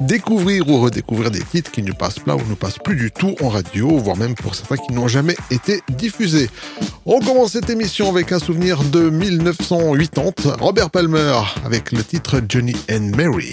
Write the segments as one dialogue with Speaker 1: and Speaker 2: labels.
Speaker 1: découvrir ou redécouvrir des titres qui ne passent pas ou ne passent plus du tout en radio, voire même pour certains qui n'ont jamais été diffusés. On commence cette émission avec un souvenir de 1980, Robert Palmer, avec le titre Johnny and Mary.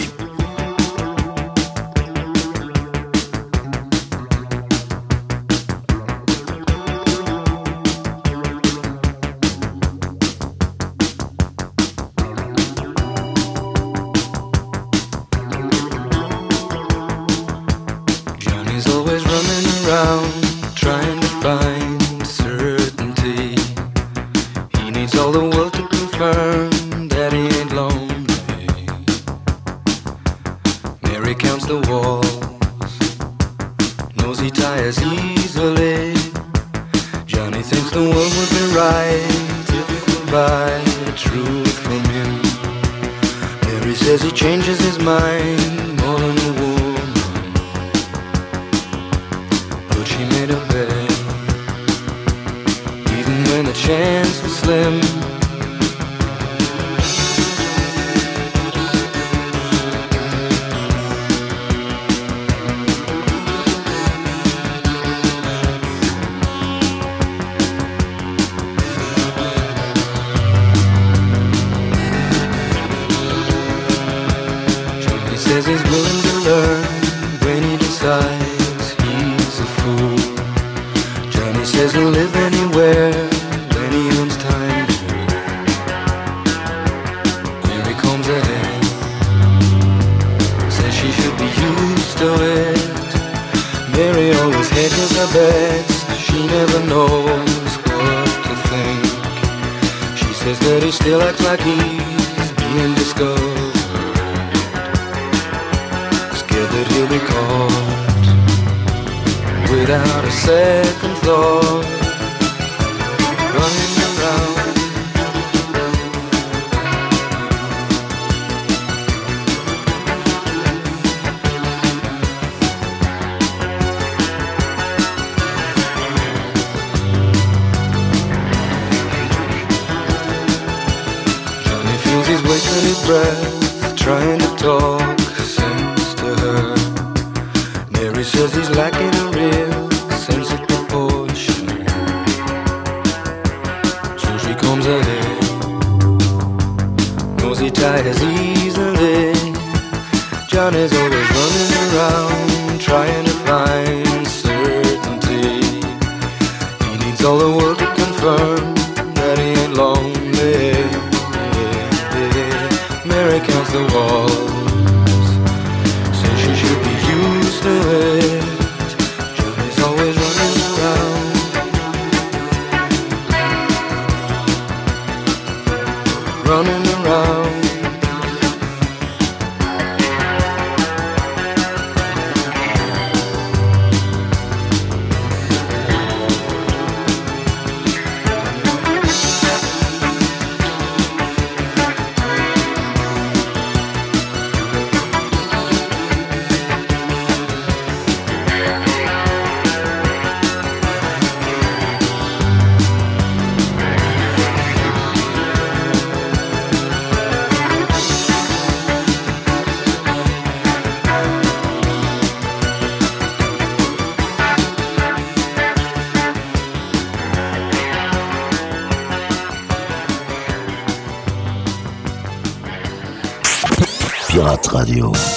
Speaker 2: Radio.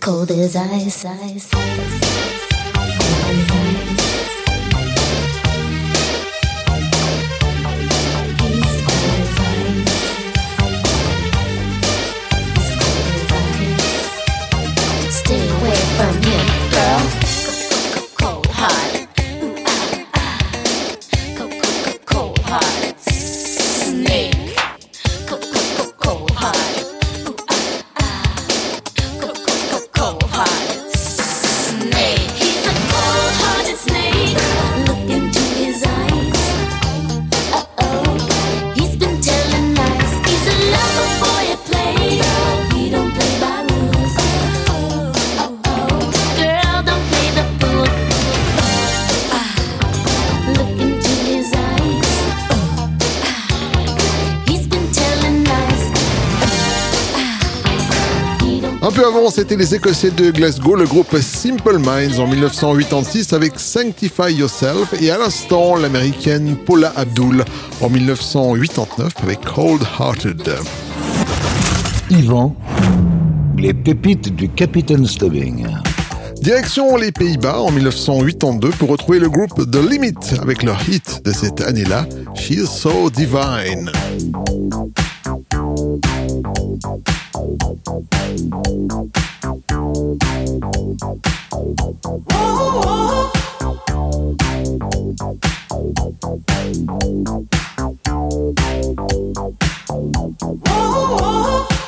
Speaker 3: cold as ice, ice.
Speaker 4: avant, c'était les Écossais de Glasgow, le groupe Simple Minds en 1986 avec Sanctify Yourself et à l'instant l'américaine Paula Abdul en 1989 avec Cold Hearted.
Speaker 5: Yvan, les pépites du Capitaine Stubbing.
Speaker 4: Direction les Pays-Bas en 1982 pour retrouver le groupe The Limit avec leur hit de cette année-là, She's So Divine.
Speaker 6: Whoa.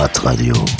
Speaker 5: Pirate Radio.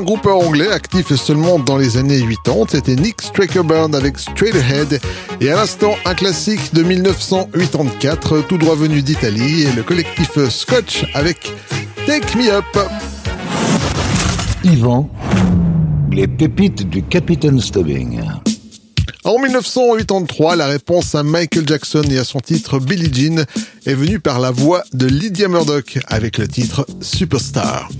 Speaker 4: un groupe anglais actif seulement dans les années 80, c'était Nick Strakerburn avec Straight Ahead et à l'instant un classique de 1984 tout droit venu d'Italie et le collectif Scotch avec Take Me Up.
Speaker 5: Yvan, les pépites du Capitaine Stubbing.
Speaker 4: En 1983, la réponse à Michael Jackson et à son titre Billie Jean est venue par la voix de Lydia Murdoch avec le titre Superstar.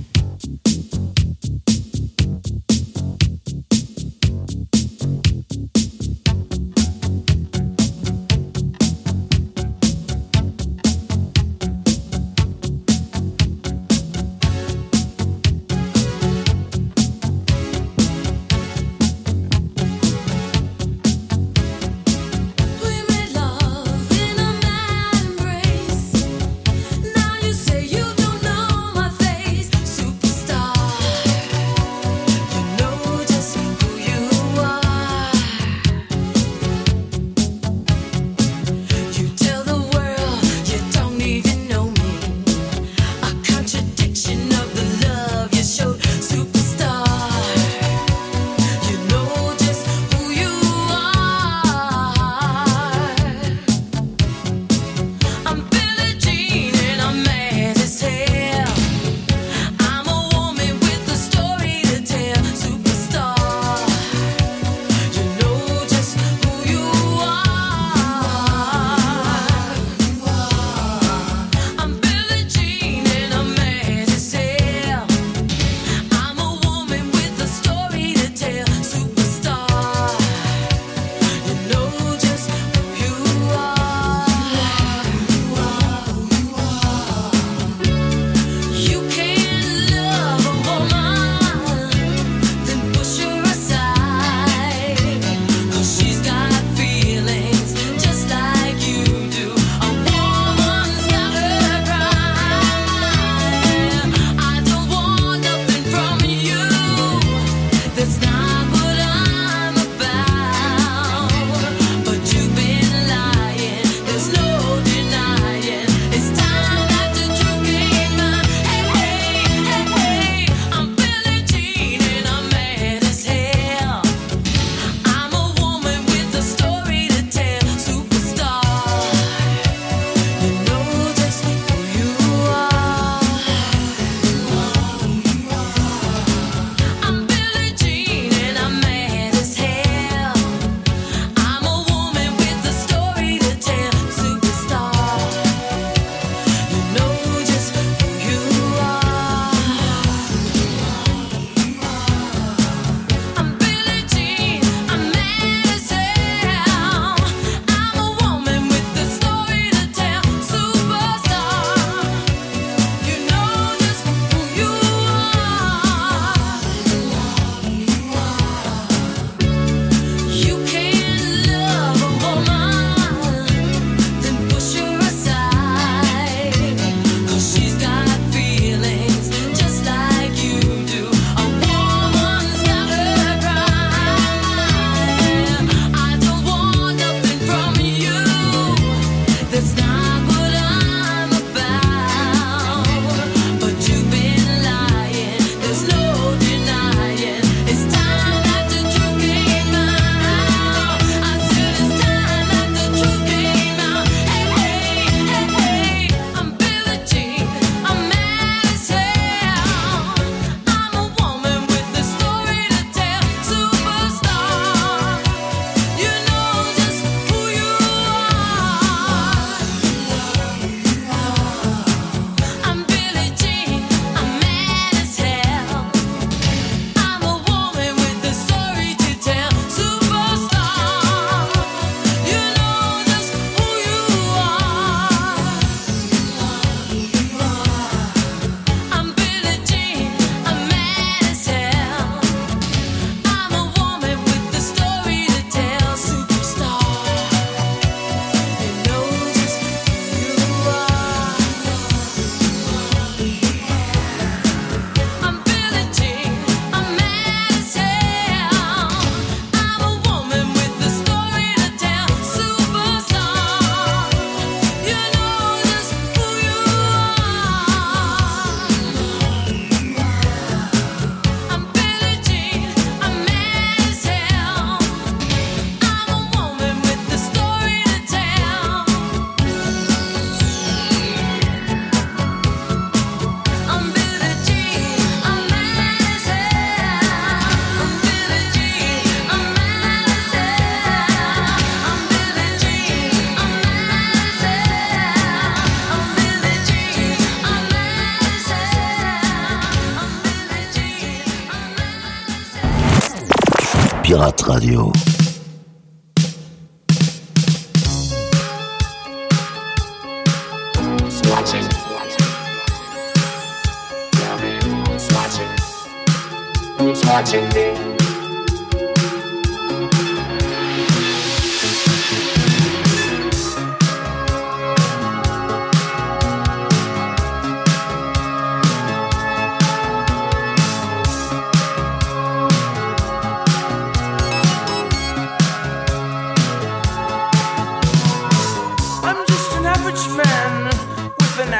Speaker 7: Radio.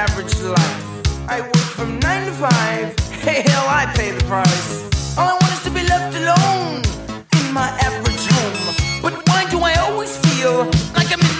Speaker 8: average life. I work from nine to five. Hey, Hell, I pay the price. All I want is to be left alone in my average home. But why do I always feel like I'm in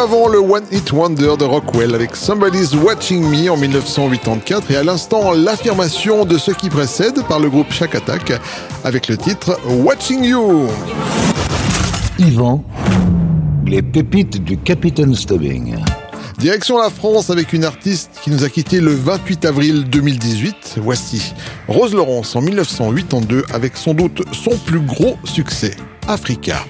Speaker 5: avant le One Hit Wonder de Rockwell avec Somebody's Watching Me en 1984 et à l'instant l'affirmation de ce qui précède par le groupe Shack Attack avec le titre Watching You.
Speaker 9: Yvan, les pépites du Capitaine Stubbing.
Speaker 5: Direction la France avec une artiste qui nous a quitté le 28 avril 2018. Voici Rose Laurence en 1982 avec sans doute son plus gros succès, Africa.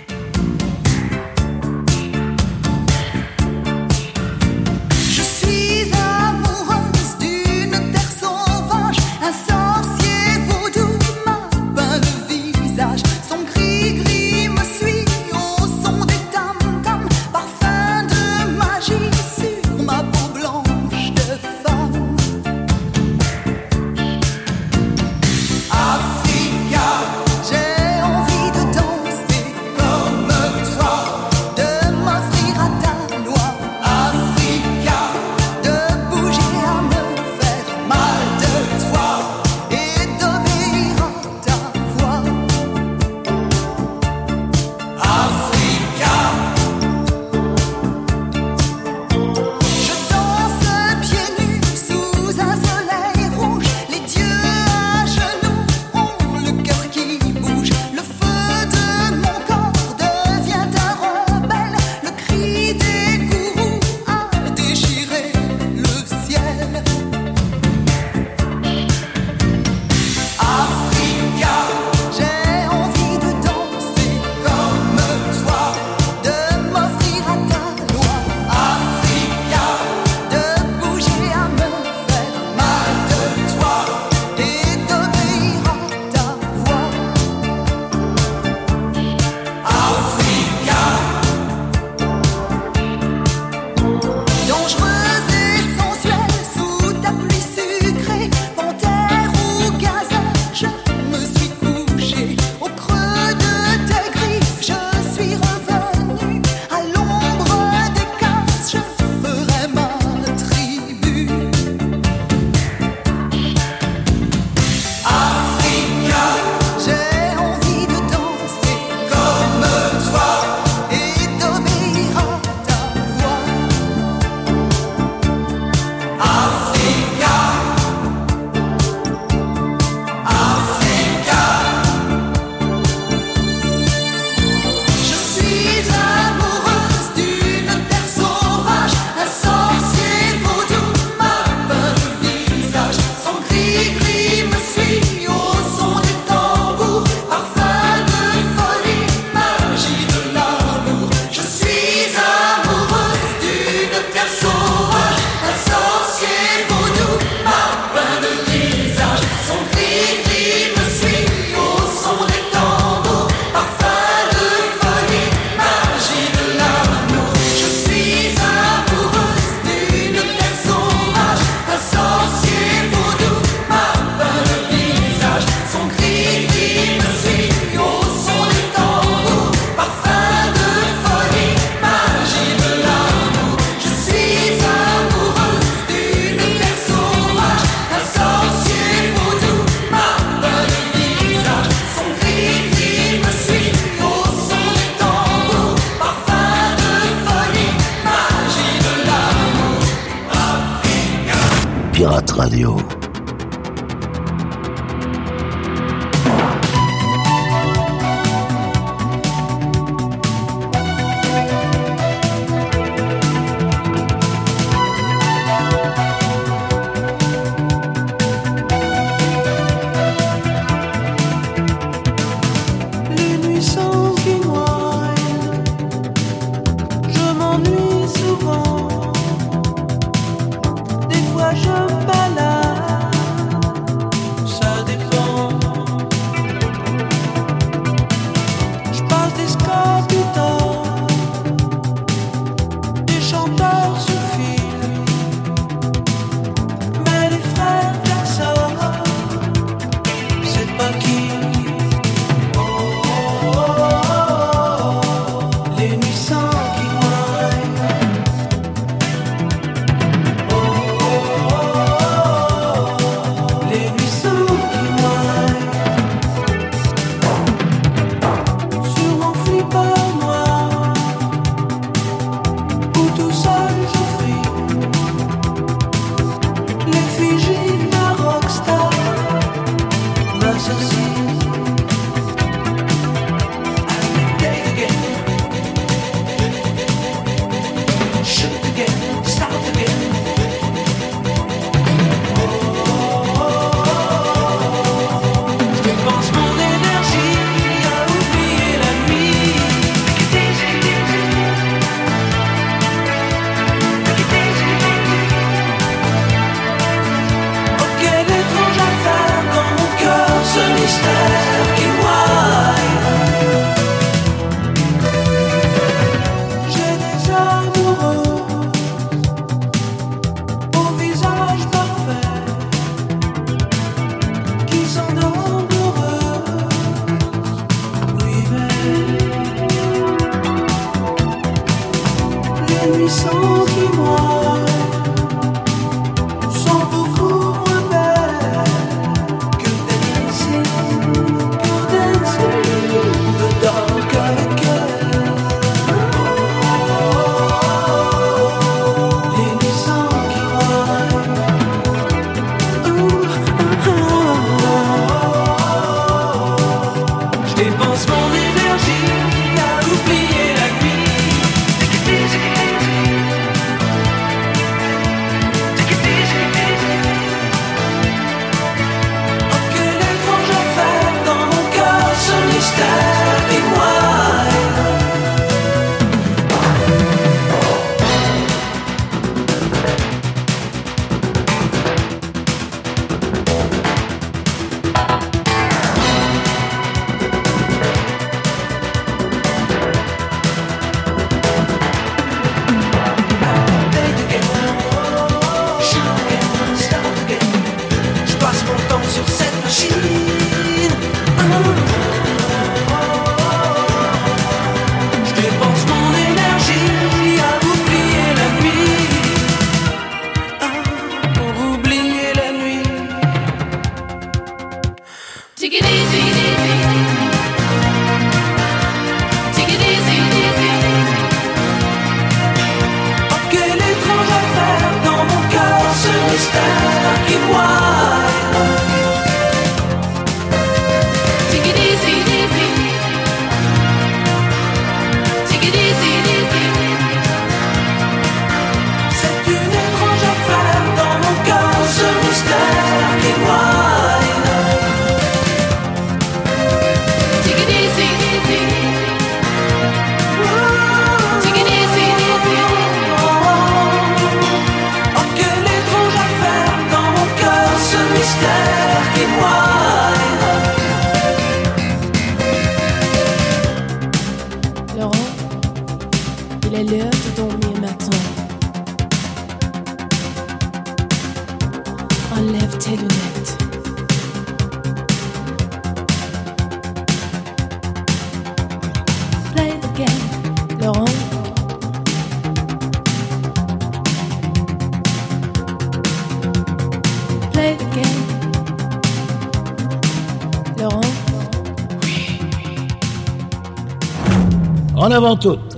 Speaker 5: En avant toute,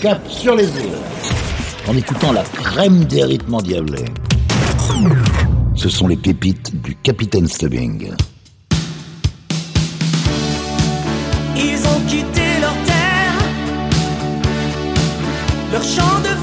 Speaker 5: cap sur les îles, en écoutant la crème des rythmes endiablés. Ce sont les pépites du Capitaine Stubbing.
Speaker 10: Ils ont quitté leur terre, leur champ de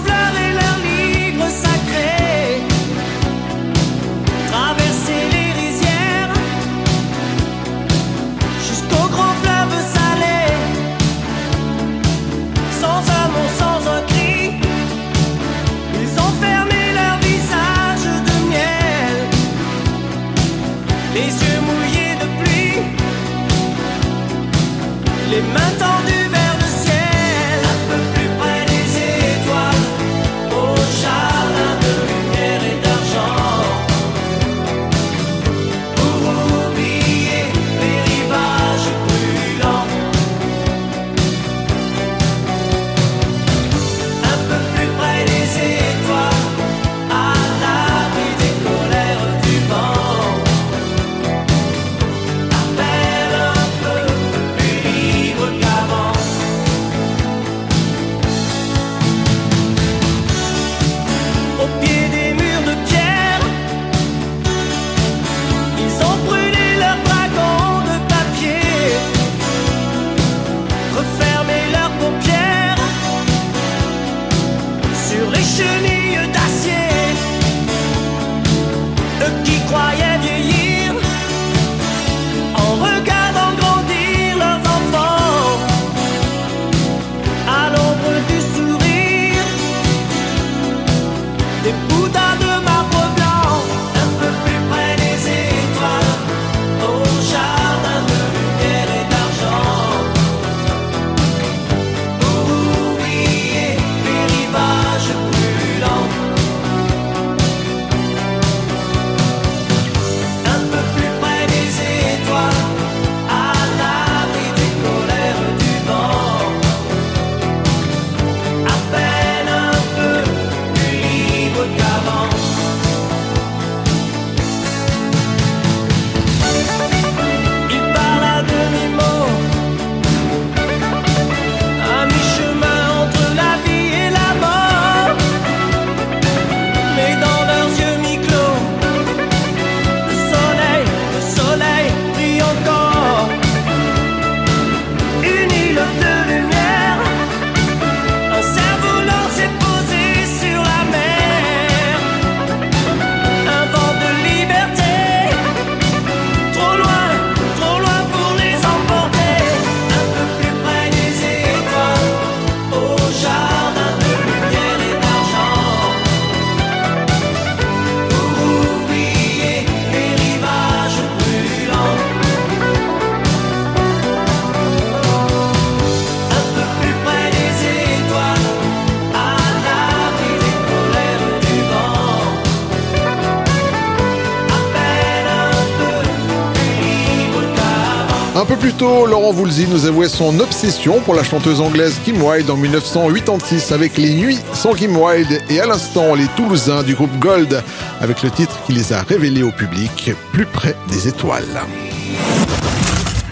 Speaker 10: Plus
Speaker 7: tôt, Laurent Voulzy nous avouait son obsession pour la chanteuse anglaise Kim Wilde en 1986 avec Les Nuits sans Kim Wilde et à l'instant les Toulousains du groupe Gold avec le titre qui les a révélés au public, Plus près des étoiles.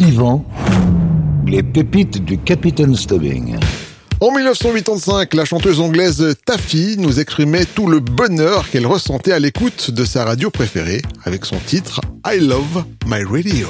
Speaker 9: Yvan, les pépites du Capitaine Stubbing.
Speaker 7: En 1985, la chanteuse anglaise Taffy nous exprimait tout le bonheur qu'elle ressentait à l'écoute de sa radio préférée avec son titre I Love My Radio.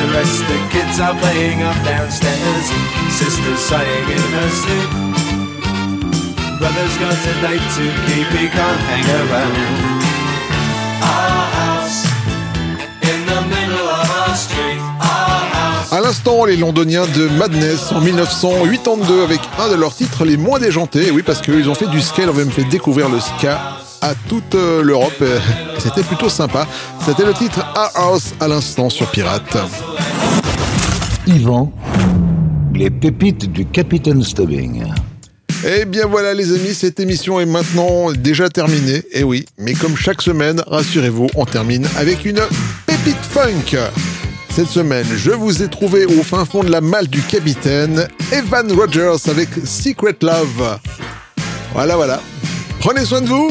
Speaker 11: A rest. The kids are playing up downstairs. Sister's sighing in her sleep. Brother's got a date to keep, he can't hang around. Our house in the middle of our street. Our house.
Speaker 5: À l'instant, les londoniens de Madness en 1982 avec un de leurs titres les moins déjantés. Oui, parce qu'ils ont fait du ska, ils ont même fait découvrir le ska à toute euh, l'Europe. C'était plutôt sympa. C'était le titre Our House à l'instant sur Pirate.
Speaker 9: Yvan, les pépites du Capitaine Stubbing.
Speaker 5: Eh bien voilà les amis, cette émission est maintenant déjà terminée. Eh oui, mais comme chaque semaine, rassurez-vous, on termine avec une pépite funk. Cette semaine, je vous ai trouvé au fin fond de la malle du capitaine, Evan Rogers avec Secret Love. Voilà, voilà. Prenez soin de vous.